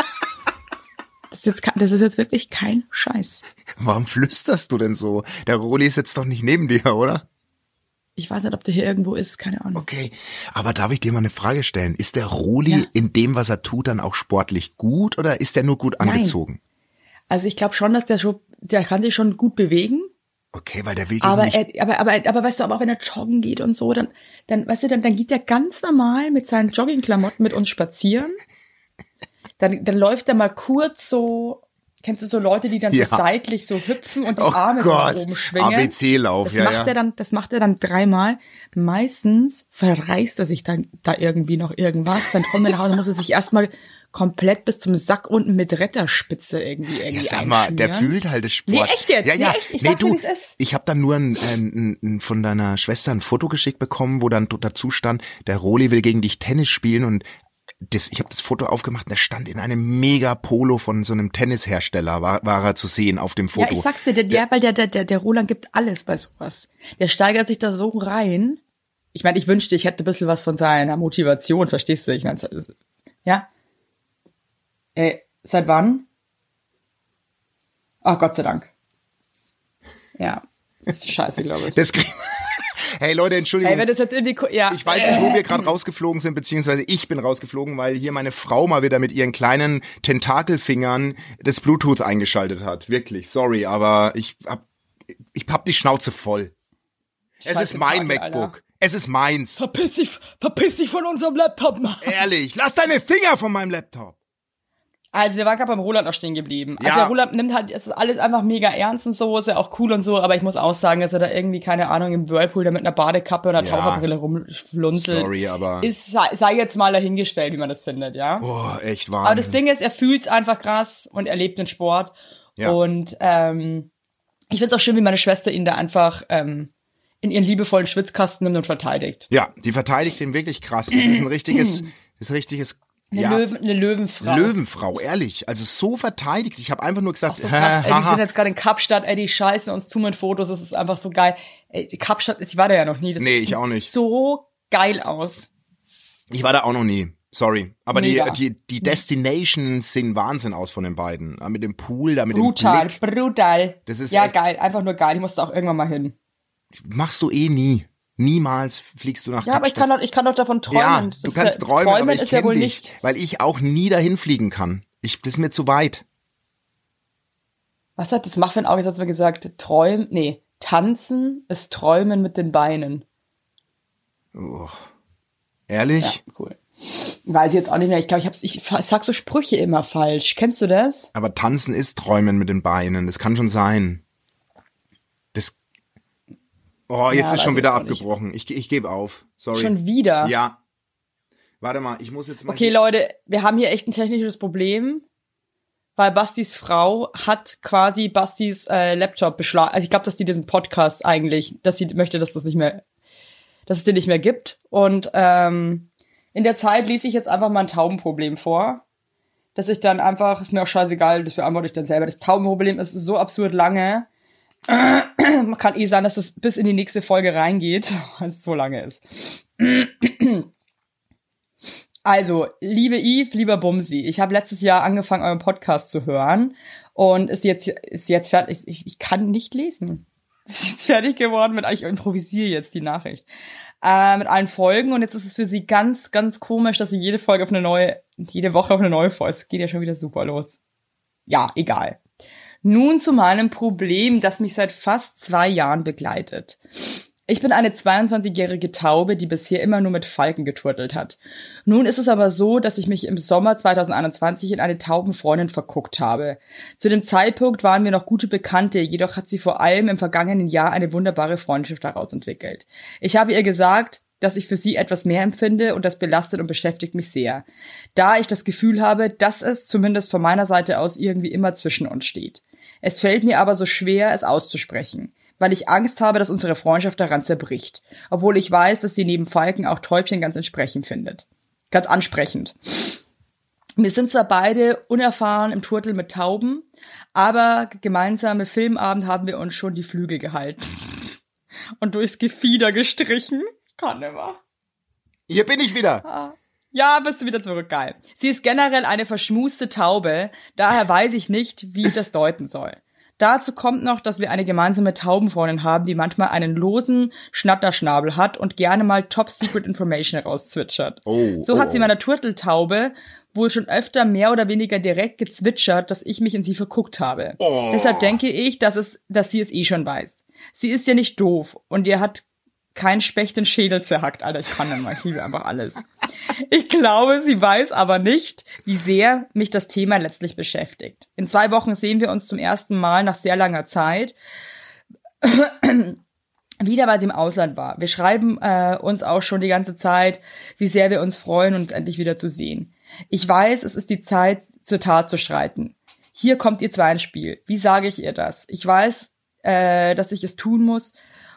das, ist jetzt, das ist jetzt wirklich kein Scheiß. Warum flüsterst du denn so? Der Roli ist jetzt doch nicht neben dir, oder? Ich weiß nicht, ob der hier irgendwo ist, keine Ahnung. Okay. Aber darf ich dir mal eine Frage stellen? Ist der Roli Ja. in dem, was er tut, dann auch sportlich gut oder ist er nur gut Nein. angezogen? Also ich glaube schon, dass der schon, der kann sich schon gut bewegen. Okay, weil der will Aber, nicht. er, aber, aber, aber weißt du, aber auch wenn er joggen geht und so, dann, dann, weißt du, dann, dann geht er ganz normal mit seinen Joggingklamotten mit uns spazieren. Dann, dann läuft er mal kurz so, kennst du so Leute, die dann Ja. so seitlich so hüpfen und die Oh Arme so Gott, nach oben schwingen? ABC-Lauf, das ja, macht ja. er dann, das macht er dann dreimal. Meistens verreißt er sich dann da irgendwie noch irgendwas. Dann kommt er nach Hause, muss er sich erstmal komplett bis zum Sack unten mit Retterspitze irgendwie irgendwie Ja, sag mal, der fühlt halt das Sport. Nee, echt jetzt? Ja, Nee, ja. echt? Ich nee, du, ich habe dann nur ein, ein, ein, von deiner Schwester ein Foto geschickt bekommen, wo dann dazu stand, der Roli will gegen dich Tennis spielen und das, ich habe das Foto aufgemacht, und der stand in einem mega Polo von so einem Tennishersteller, war, war er zu sehen auf dem Foto. Ja, ich sag's dir, der, der, weil der, der, der, der Roland gibt alles bei sowas. Der steigert sich da so rein. Ich meine, ich wünschte, ich hätte ein bisschen was von seiner Motivation, verstehst du? Ich meine, ja. Äh, seit wann? Ach, Gott sei Dank. Ja. Das ist scheiße, glaube ich. Das krieg Hey Leute, Entschuldigung. Ey, wenn das jetzt irgendwie, ja. Ich weiß nicht, wo wir gerade rausgeflogen sind, beziehungsweise ich bin rausgeflogen, weil hier meine Frau mal wieder mit ihren kleinen Tentakelfingern das Bluetooth eingeschaltet hat. Wirklich, sorry, aber ich hab, ich hab die Schnauze voll. Es Scheiß ist mein Tentakel, MacBook. Alter. Es ist meins. Verpiss dich, verpiss dich von unserem Laptop, Mann. Ehrlich, lass deine Finger von meinem Laptop. Also wir waren gerade beim Roland noch stehen geblieben. Also Ja. der Roland nimmt halt, es ist alles einfach mega ernst und so, ist ja auch cool und so, aber ich muss auch sagen, dass er da irgendwie, keine Ahnung, im Whirlpool da mit einer Badekappe und einer Ja. Taucherbrille rumflunzelt. Sorry, aber- Ist, sei, sei jetzt mal dahingestellt, wie man das findet, ja. Oh, echt aber wahr. das Ding ist, er fühlt's einfach krass und er lebt den Sport. Ja. Und ähm, ich find's auch schön, wie meine Schwester ihn da einfach ähm, in ihren liebevollen Schwitzkasten nimmt und verteidigt. Ja, die verteidigt den wirklich krass. Das ist ein richtiges, das ist ein richtiges, Eine, ja, Löwen, eine Löwenfrau. Löwenfrau, ehrlich. Also so verteidigt. Ich habe einfach nur gesagt, so krass, ey, die sind jetzt gerade in Kapstadt, ey, die scheißen uns zu mit Fotos, das ist einfach so geil. Ey, Kapstadt, ich war da ja noch nie, das Nee, sieht ich auch nicht. so geil aus. Ich war da auch noch nie. Sorry. Aber die, Mega. die, die Destinations sehen Wahnsinn aus von den beiden. Da Mit dem Pool, da mit Brutal, dem Blick. brutal. Das ist ja geil, einfach nur geil. Ich musste auch irgendwann mal hin. Machst du eh nie. Niemals fliegst du nach Ja, aber ich Kapstadt. kann doch, ich kann doch davon träumen. ja, du kannst ja, träumen, träumen aber ich ist ja wohl dich, nicht. weil ich auch nie dahin fliegen kann. Ich, das ist mir zu weit. Was hat das Muffin auch jetzt mal gesagt? Träumen, nee, tanzen ist träumen mit den Beinen. Ehrlich? Ja, cool. Weiß ich jetzt auch nicht mehr. Ich glaube, ich hab's, ich sag so Sprüche immer falsch. Kennst du das? Aber tanzen ist träumen mit den Beinen. Das kann schon sein. Das. Oh, jetzt Ja, ist schon wieder nicht. abgebrochen. Ich, ich gebe auf. Sorry. Schon wieder? Ja. Warte mal, ich muss jetzt mal. Okay, Leute, wir haben hier echt ein technisches Problem, weil Bastis Frau hat quasi Bastis äh, Laptop beschlagen. Also ich glaube, dass die diesen Podcast eigentlich, dass sie möchte, dass das nicht mehr, dass es den nicht mehr gibt. Und ähm, in der Zeit lese ich jetzt einfach mal ein Taubenproblem vor. Dass ich dann einfach, ist mir auch scheißegal, das beantworte ich dann selber. Das Taubenproblem ist so absurd lange. Man kann eh sagen, dass das bis in die nächste Folge reingeht, weil es so lange ist. Also, liebe Yves, lieber Bumsi, ich habe letztes Jahr angefangen, euren Podcast zu hören und ist jetzt, ist jetzt fertig. Ich, ich kann nicht lesen. Ist jetzt fertig geworden mit, ich improvisiere jetzt die Nachricht. Äh, mit allen Folgen und jetzt ist es für sie ganz, ganz komisch, dass sie jede Folge auf eine neue, jede Woche auf eine neue Folge, es geht ja schon wieder super los. Ja, egal. Nun zu meinem Problem, das mich seit fast zwei Jahren begleitet. Ich bin eine 22-jährige Taube, die bisher immer nur mit Falken geturtelt hat. Nun ist es aber so, dass ich mich im Sommer 2021 in eine Taubenfreundin verguckt habe. Zu dem Zeitpunkt waren wir noch gute Bekannte, jedoch hat sie vor allem im vergangenen Jahr eine wunderbare Freundschaft daraus entwickelt. Ich habe ihr gesagt, dass ich für sie etwas mehr empfinde und das belastet und beschäftigt mich sehr. Da ich das Gefühl habe, dass es zumindest von meiner Seite aus irgendwie immer zwischen uns steht. Es fällt mir aber so schwer, es auszusprechen, weil ich Angst habe, dass unsere Freundschaft daran zerbricht, obwohl ich weiß, dass sie neben Falken auch Täubchen ganz entsprechend findet. Ganz ansprechend. Wir sind zwar beide unerfahren im Turtel mit Tauben, aber gemeinsame Filmabend haben wir uns schon die Flügel gehalten. Und durchs Gefieder gestrichen. Kann nimmer. Hier bin ich wieder. Ja, bist du wieder zurück, geil. Sie ist generell eine verschmuste Taube, daher weiß ich nicht, wie ich das deuten soll. Dazu kommt noch, dass wir eine gemeinsame Taubenfreundin haben, die manchmal einen losen Schnatterschnabel hat und gerne mal Top-Secret-Information herauszwitschert. Oh, so hat oh. sie meiner Turteltaube wohl schon öfter mehr oder weniger direkt gezwitschert, dass ich mich in sie verguckt habe. Deshalb denke ich, dass, es, dass sie es eh schon weiß. Sie ist ja nicht doof und ihr hat kein Specht den Schädel zerhackt. Alter, ich kann dann mal, ich liebe einfach alles. Ich glaube, sie weiß aber nicht, wie sehr mich das Thema letztlich beschäftigt. In zwei Wochen sehen wir uns zum ersten Mal nach sehr langer Zeit. Wieder, weil sie im Ausland war. Wir schreiben äh, uns auch schon die ganze Zeit, wie sehr wir uns freuen, uns endlich wieder zu sehen. Ich weiß, es ist die Zeit, zur Tat zu streiten. Hier kommt ihr zwei ins Spiel. Wie sage ich ihr das? Ich weiß, äh, dass ich es tun muss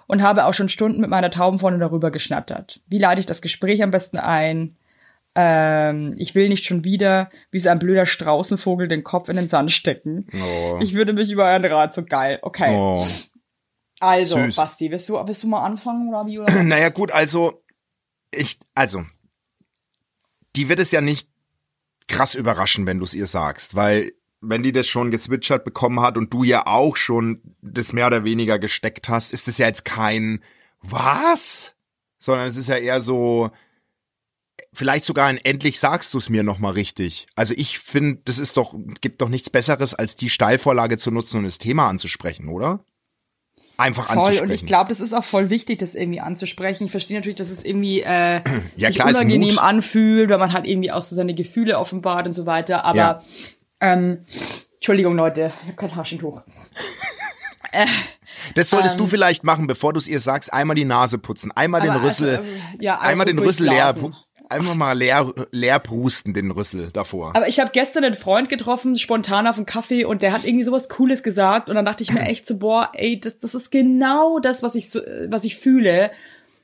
und habe auch schon Stunden mit meiner Taubenfreundin darüber geschnattert. Wie leite ich das Gespräch am besten ein? Ähm, ich will nicht schon wieder wie so ein blöder Straußenvogel den Kopf in den Sand stecken. Oh. Ich würde mich über euren Rat so geil. Okay. Oh. Also, Süß. Basti, willst du, willst du mal anfangen oder wie? Oder? Naja, gut, also, ich, also, die wird es ja nicht krass überraschen, wenn du es ihr sagst, weil wenn die das schon geswitchert bekommen hat und du ja auch schon das mehr oder weniger gesteckt hast, ist es ja jetzt kein was, sondern es ist ja eher so, vielleicht sogar ein endlich sagst du es mir noch mal richtig. Also ich finde, das ist doch gibt doch nichts besseres als die Steilvorlage zu nutzen und das Thema anzusprechen, oder? Einfach Voll, anzusprechen. und ich glaube, das ist auch voll wichtig, das irgendwie anzusprechen. Ich verstehe natürlich, dass es irgendwie äh, Ja, sich klar, unangenehm anfühlt, weil man halt irgendwie auch so seine Gefühle offenbart und so weiter. Aber Ja. Ähm, Entschuldigung, Leute, ich habe kein Taschentuch. Das solltest Ähm. du vielleicht machen, bevor du es ihr sagst, einmal die Nase putzen, einmal den Aber Rüssel, also, ja, einmal also den Rüssel leer, einfach mal leer, leer prusten, den Rüssel davor. Aber ich habe gestern einen Freund getroffen, spontan auf einen Kaffee, und der hat irgendwie sowas Cooles gesagt. Und dann dachte ich mir echt so, boah, ey, das, das ist genau das, was ich so, was ich fühle.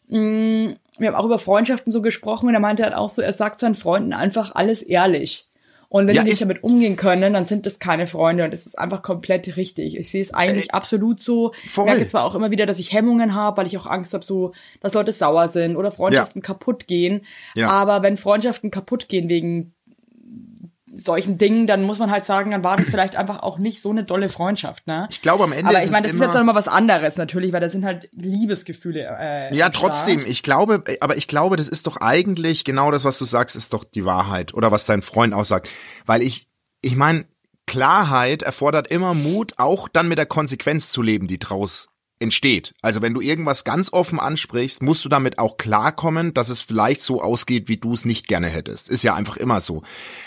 Mm, Wir haben auch über Freundschaften so gesprochen und er meinte halt auch so, er sagt seinen Freunden einfach alles ehrlich. Und wenn Ja, die nicht damit umgehen können, dann sind das keine Freunde und das ist einfach komplett richtig. Ich sehe es eigentlich absolut so. Ich Äh, voll. merke zwar auch immer wieder, dass ich Hemmungen habe, weil ich auch Angst habe, so, dass Leute sauer sind oder Freundschaften kaputt gehen. Ja. Aber wenn Freundschaften kaputt gehen wegen solchen Dingen, dann muss man halt sagen, dann war das vielleicht einfach auch nicht so eine dolle Freundschaft, ne? Ich glaube, am Ende Aber ich meine, das ist jetzt nochmal was anderes natürlich, weil da sind halt Liebesgefühle. Äh, Ja, trotzdem, ich glaube, aber ich glaube, das ist doch eigentlich genau das, was du sagst, ist doch die Wahrheit oder was dein Freund aussagt. Weil ich, ich meine, Klarheit erfordert immer Mut, auch dann mit der Konsequenz zu leben, die draus entsteht. Also wenn du irgendwas ganz offen ansprichst, musst du damit auch klarkommen, dass es vielleicht so ausgeht, wie du es nicht gerne hättest. Ist ja einfach immer so.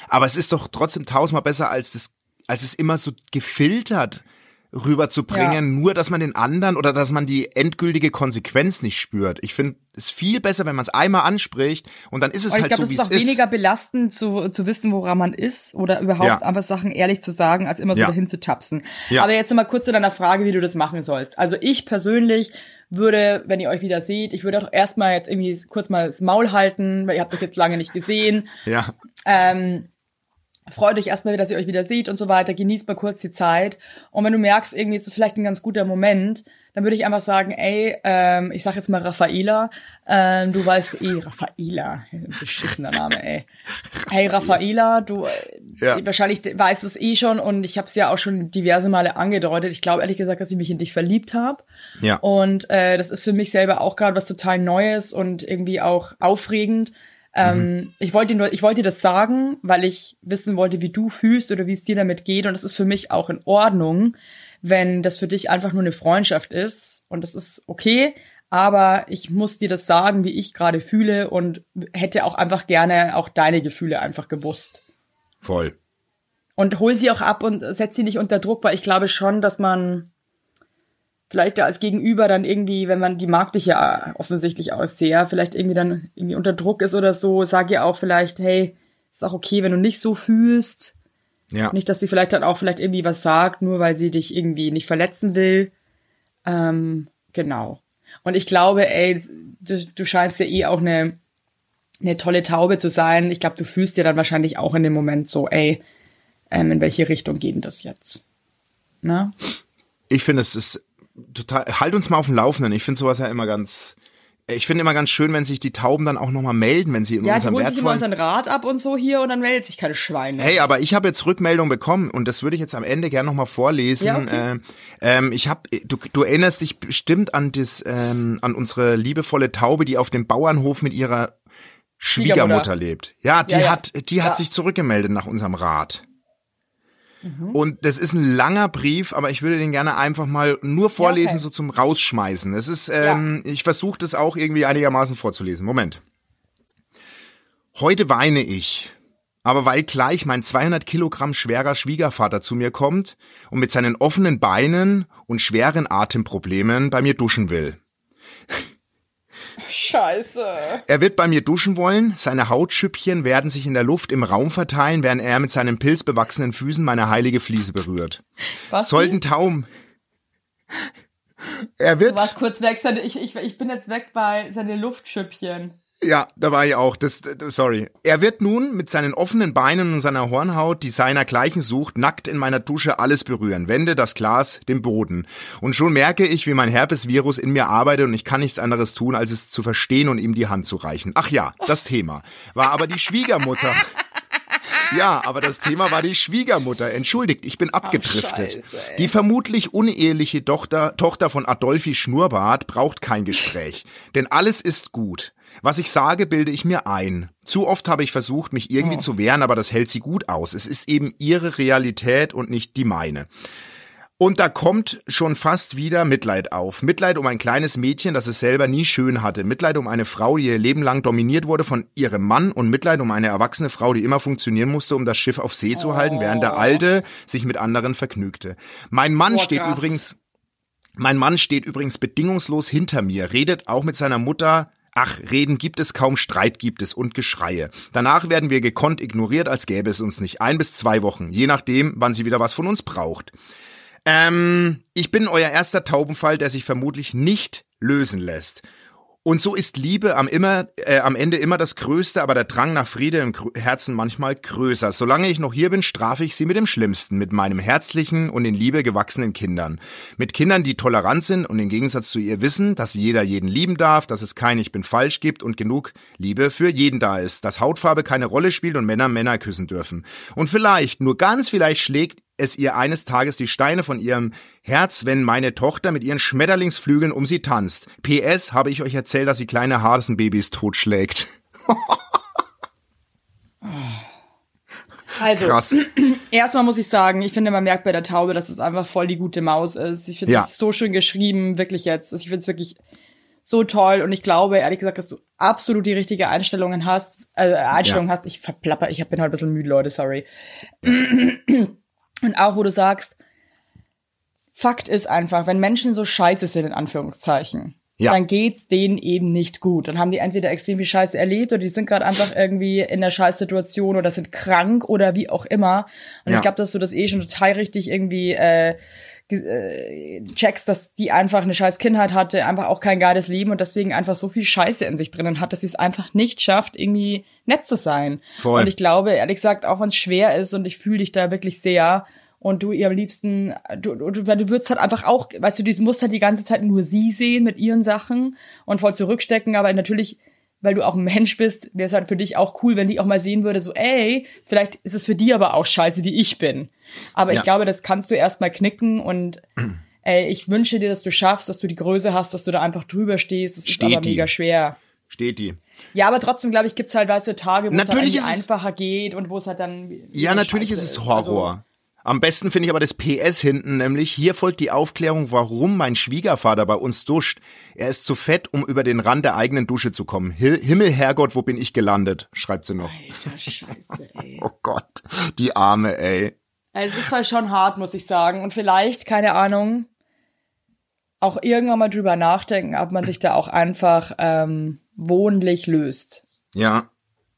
Aber es ist doch trotzdem tausendmal besser als das, als es immer so gefiltert rüberzubringen, Ja. nur dass man den anderen oder dass man die endgültige Konsequenz nicht spürt. Ich finde es viel besser, wenn man es einmal anspricht und dann ist es ich halt glaube, so, es wie ist es auch ist. weniger belastend zu, zu wissen, woran man ist oder überhaupt Ja. einfach Sachen ehrlich zu sagen, als immer so Ja. dahin zu tapsen. Ja. Aber jetzt noch mal kurz zu deiner Frage, wie du das machen sollst. Also ich persönlich würde, wenn ihr euch wieder seht, ich würde auch erstmal jetzt irgendwie kurz mal das Maul halten, weil ihr habt euch jetzt lange nicht gesehen. Ja, Ähm, freut euch erstmal, dass ihr euch wieder seht und so weiter. Genießt mal kurz die Zeit. Und wenn du merkst, irgendwie ist es vielleicht ein ganz guter Moment, dann würde ich einfach sagen, ey, ähm, ich sag jetzt mal Raffaela, ähm, du weißt eh, Raffaela, ein beschissener Name, ey. Hey Raffaela, du äh, Ja. wahrscheinlich weißt du es eh schon und ich habe es ja auch schon diverse Male angedeutet. Ich glaube ehrlich gesagt, dass ich mich in dich verliebt habe. Ja. Und äh, das ist für mich selber auch gerade was total Neues und irgendwie auch aufregend. Ähm, Ich wollte dir nur, ich wollte dir das sagen, weil ich wissen wollte, wie du fühlst oder wie es dir damit geht. Und es ist für mich auch in Ordnung, wenn das für dich einfach nur eine Freundschaft ist. Und das ist okay. Aber ich muss dir das sagen, wie ich gerade fühle und hätte auch einfach gerne auch deine Gefühle einfach gewusst. voll. Und hol sie auch ab und setz sie nicht unter Druck, weil ich glaube schon, dass man vielleicht da als Gegenüber dann irgendwie, wenn man, die mag dich ja offensichtlich auch sehr, vielleicht irgendwie dann irgendwie unter Druck ist oder so, sag ihr auch vielleicht, hey, ist auch okay, wenn du nicht so fühlst. Ja. Nicht, dass sie vielleicht dann auch vielleicht irgendwie was sagt, nur weil sie dich irgendwie nicht verletzen will. Ähm, genau. Und ich glaube, ey, du, du scheinst ja eh auch eine, eine tolle Taube zu sein. Ich glaube, du fühlst dir dann wahrscheinlich auch in dem Moment so, ey, ähm, in welche Richtung geht denn das jetzt? Na? Ich finde, es ist total, halt uns mal auf dem Laufenden. Ich finde sowas ja immer ganz, ich finde immer ganz schön, wenn sich die Tauben dann auch nochmal melden, wenn sie in Ja, die unserem holen sich immer wertvollen... unseren Rat ab und so hier und dann meldet sich keine Schweine. Hey, aber ich habe jetzt Rückmeldung bekommen und das würde ich jetzt am Ende gerne nochmal vorlesen. Ja, okay. äh, ähm, ich habe, du, du erinnerst dich bestimmt an das, ähm, an unsere liebevolle Taube, die auf dem Bauernhof mit ihrer Schwiegermutter Schwiegermutter. lebt. Ja, die Ja, ja. hat, die hat Ja. sich zurückgemeldet nach unserem Rat. Mhm. Und das ist ein langer Brief, aber ich würde den gerne einfach mal nur vorlesen, okay. so zum Rausschmeißen. Es ist, ähm, ich versuche das auch irgendwie einigermaßen vorzulesen. Moment. Heute weine ich, aber weil gleich mein 200 Kilogramm schwerer Schwiegervater zu mir kommt und mit seinen offenen Beinen und schweren Atemproblemen bei mir duschen will. Scheiße. Er wird bei mir duschen wollen, seine Hautschüppchen werden sich in der Luft im Raum verteilen, während er mit seinen pilzbewachsenen Füßen meine heilige Fliese berührt. Was? Sollten Tauben. Er Du wird. warst kurz weg, seine, ich, ich, ich bin jetzt weg bei seine Luftschüppchen. Ja, da war ich auch. Das, das, sorry. Er wird nun mit seinen offenen Beinen und seiner Hornhaut, die seinergleichen sucht, nackt in meiner Dusche alles berühren. Wände, das Glas, den Boden. Und schon merke ich, wie mein Herpesvirus in mir arbeitet und ich kann nichts anderes tun, als es zu verstehen und ihm die Hand zu reichen. Ach ja, das Thema. War aber die Schwiegermutter. Ja, aber das Thema war die Schwiegermutter. Entschuldigt, ich bin abgedriftet. Scheiße, die vermutlich uneheliche Tochter, Tochter von Adolfi Schnurrbart braucht kein Gespräch. Denn alles ist gut. Was ich sage, bilde ich mir ein. Zu oft habe ich versucht, mich irgendwie zu wehren, aber das hält sie gut aus. Es ist eben ihre Realität und nicht die meine. Und da kommt schon fast wieder Mitleid auf. Mitleid um ein kleines Mädchen, das es selber nie schön hatte. Mitleid um eine Frau, die ihr Leben lang dominiert wurde von ihrem Mann. Und Mitleid um eine erwachsene Frau, die immer funktionieren musste, um das Schiff auf See zu halten, während der Alte sich mit anderen vergnügte. Mein Mann Boah, steht übrigens, mein Mann steht übrigens bedingungslos hinter mir, redet auch mit seiner Mutter. Ach, Reden gibt es kaum, Streit gibt es und Geschreie. Danach werden wir gekonnt ignoriert, als gäbe es uns nicht. Ein bis zwei Wochen, je nachdem, wann sie wieder was von uns braucht. Ähm, ich bin euer erster Taubenfall, der sich vermutlich nicht lösen lässt. Und so ist Liebe am, immer, äh, am Ende immer das Größte, aber der Drang nach Friede im Grö- Herzen manchmal größer. Solange ich noch hier bin, strafe ich sie mit dem Schlimmsten, mit meinem herzlichen und in Liebe gewachsenen Kindern. Mit Kindern, die tolerant sind und im Gegensatz zu ihr wissen, dass jeder jeden lieben darf, dass es kein Ich bin falsch gibt und genug Liebe für jeden da ist, dass Hautfarbe keine Rolle spielt und Männer Männer küssen dürfen. Und vielleicht, nur ganz vielleicht schlägt es ihr eines Tages die Steine von ihrem Herz, wenn meine Tochter mit ihren Schmetterlingsflügeln um sie tanzt. PS, habe ich euch erzählt, dass sie kleine Hasenbabys totschlägt. Also, Krass. erstmal muss ich sagen, ich finde, man merkt bei der Taube, dass es einfach voll die gute Maus ist. Ich finde Ja. es so schön geschrieben, wirklich jetzt. Also Ich finde es wirklich so toll und ich glaube, ehrlich gesagt, dass du absolut die richtige Einstellungen hast, äh, Einstellung hast. Ich verplapper, ich bin heute ein bisschen müde, Leute, sorry. Und auch, wo du sagst, Fakt ist einfach, wenn Menschen so scheiße sind, in Anführungszeichen, Ja. dann geht's denen eben nicht gut. Dann haben die entweder extrem viel Scheiße erlebt oder die sind gerade einfach irgendwie in der Scheißsituation oder sind krank oder wie auch immer. Und Ja. ich glaube, dass du das eh schon total richtig irgendwie äh, äh, checkst, dass die einfach eine scheiß Kindheit hatte, einfach auch kein geiles Leben und deswegen einfach so viel Scheiße in sich drinnen hat, dass sie es einfach nicht schafft, irgendwie nett zu sein. Voll. Und ich glaube, ehrlich gesagt, auch wenn es schwer ist und ich fühle dich da wirklich sehr und du ihr am liebsten, du, du, weil du würdest halt einfach auch, weißt du, du musst halt die ganze Zeit nur sie sehen mit ihren Sachen und voll zurückstecken, aber natürlich, weil du auch ein Mensch bist, wäre es halt für dich auch cool, wenn die auch mal sehen würde, so, ey, vielleicht ist es für die aber auch scheiße, wie ich bin. Aber Ja. ich glaube, das kannst du erstmal knicken und ey, ich wünsche dir, dass du schaffst, dass du die Größe hast, dass du da einfach drüber stehst. Das ist Steht aber die. mega schwer. Steht die. Ja, aber trotzdem, glaube ich, gibt's halt, weißt du, Tage, wo Natürlich es halt ist es- einfacher geht und wo es halt dann. Ja, natürlich scheiße ist es Also, Horror. Am besten finde ich aber das PS hinten, nämlich hier folgt die Aufklärung, warum mein Schwiegervater bei uns duscht. Er ist zu fett, um über den Rand der eigenen Dusche zu kommen. Hil Himmel, Herrgott, wo bin ich gelandet? Schreibt sie noch. Alter, scheiße, ey. Oh Gott, die Arme, ey. Also es ist halt schon hart, muss ich sagen. Und vielleicht, keine Ahnung, auch irgendwann mal drüber nachdenken, ob man sich da auch einfach ähm, wohnlich löst. Ja.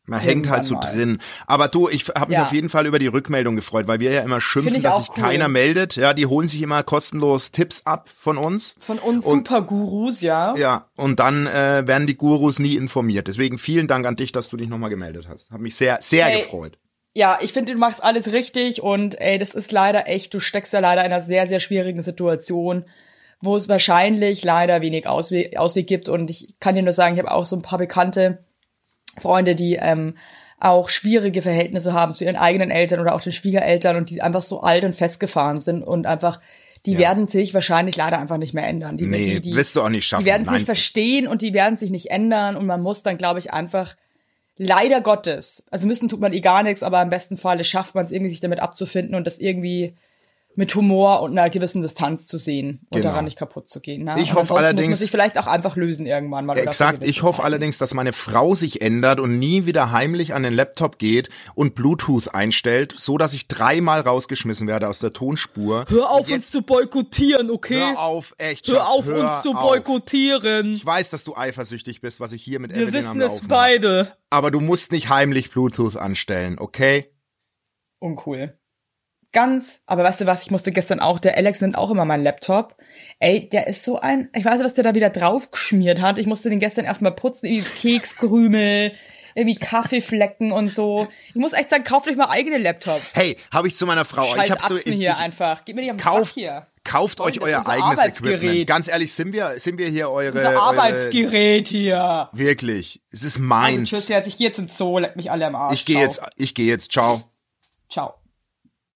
Man hängt halt so mal. drin. Aber du, ich habe mich Ja. auf jeden Fall über die Rückmeldung gefreut, weil wir ja immer schimpfen, dass sich cool. keiner meldet. Ja, die holen sich immer kostenlos Tipps ab von uns. Von uns Und- Supergurus, ja. Ja, und dann äh, werden die Gurus nie informiert. Deswegen vielen Dank an dich, dass du dich nochmal gemeldet hast. Hat mich sehr, sehr Ey, gefreut. Ja, ich finde, du machst alles richtig und ey, das ist leider echt, du steckst ja leider in einer sehr, sehr schwierigen Situation, wo es wahrscheinlich leider wenig Ausweg, Ausweg gibt. Und ich kann dir nur sagen, ich habe auch so ein paar bekannte Freunde, die ähm, auch schwierige Verhältnisse haben zu ihren eigenen Eltern oder auch den Schwiegereltern und die einfach so alt und festgefahren sind und einfach, die werden sich wahrscheinlich leider einfach nicht mehr ändern. Die, Nee, die, die, wirst du auch nicht schaffen. Die werden es nicht verstehen und die werden sich nicht ändern und man muss dann, glaube ich, einfach leider Gottes, also müssen tut man eh gar nichts, aber im besten Falle schafft man es irgendwie, sich damit abzufinden und das irgendwie mit Humor und einer gewissen Distanz zu sehen und Genau. daran nicht kaputt zu gehen. Ne? Ich Und hoffe ansonsten Muss allerdings- man sich vielleicht auch einfach lösen irgendwann mal. Exakt, ich hoffe gewisse allerdings, dass meine Frau sich ändert und nie wieder heimlich an den Laptop geht und Bluetooth einstellt, so dass ich dreimal rausgeschmissen werde aus der Tonspur. Hör auf, Und uns zu boykottieren, okay? Hör auf, echt. Hör Schatz, auf, hör uns zu auf. boykottieren. Ich weiß, dass du eifersüchtig bist, was ich hier mit Wir Evelyn am wissen es beide. Aber du musst nicht heimlich Bluetooth anstellen, okay? Uncool. Ganz, aber weißt du was, ich musste gestern auch, der Alex nimmt auch immer meinen Laptop. Ey, der ist so ein, ich weiß nicht, was der da wieder drauf geschmiert hat. Ich musste den gestern erstmal putzen, irgendwie Kekskrümel, irgendwie Kaffeeflecken und so. Ich muss echt sagen, kauft euch mal eigene Laptops. Hey, habe ich zu meiner Frau. Scheiß ich habe so ich, hier ich, einfach. Gib mir die am kauft, hier. kauft Freunde, euch euer eigenes Arbeitsgerät. Equipment. Ganz ehrlich, sind wir sind wir hier eure Unser eure, Arbeitsgerät hier. Wirklich, es ist Also, meins. tschüss jetzt, ich gehe jetzt ins Zoo, leck mich alle am Arsch. ich gehe jetzt ich gehe jetzt. Ciao. Ciao.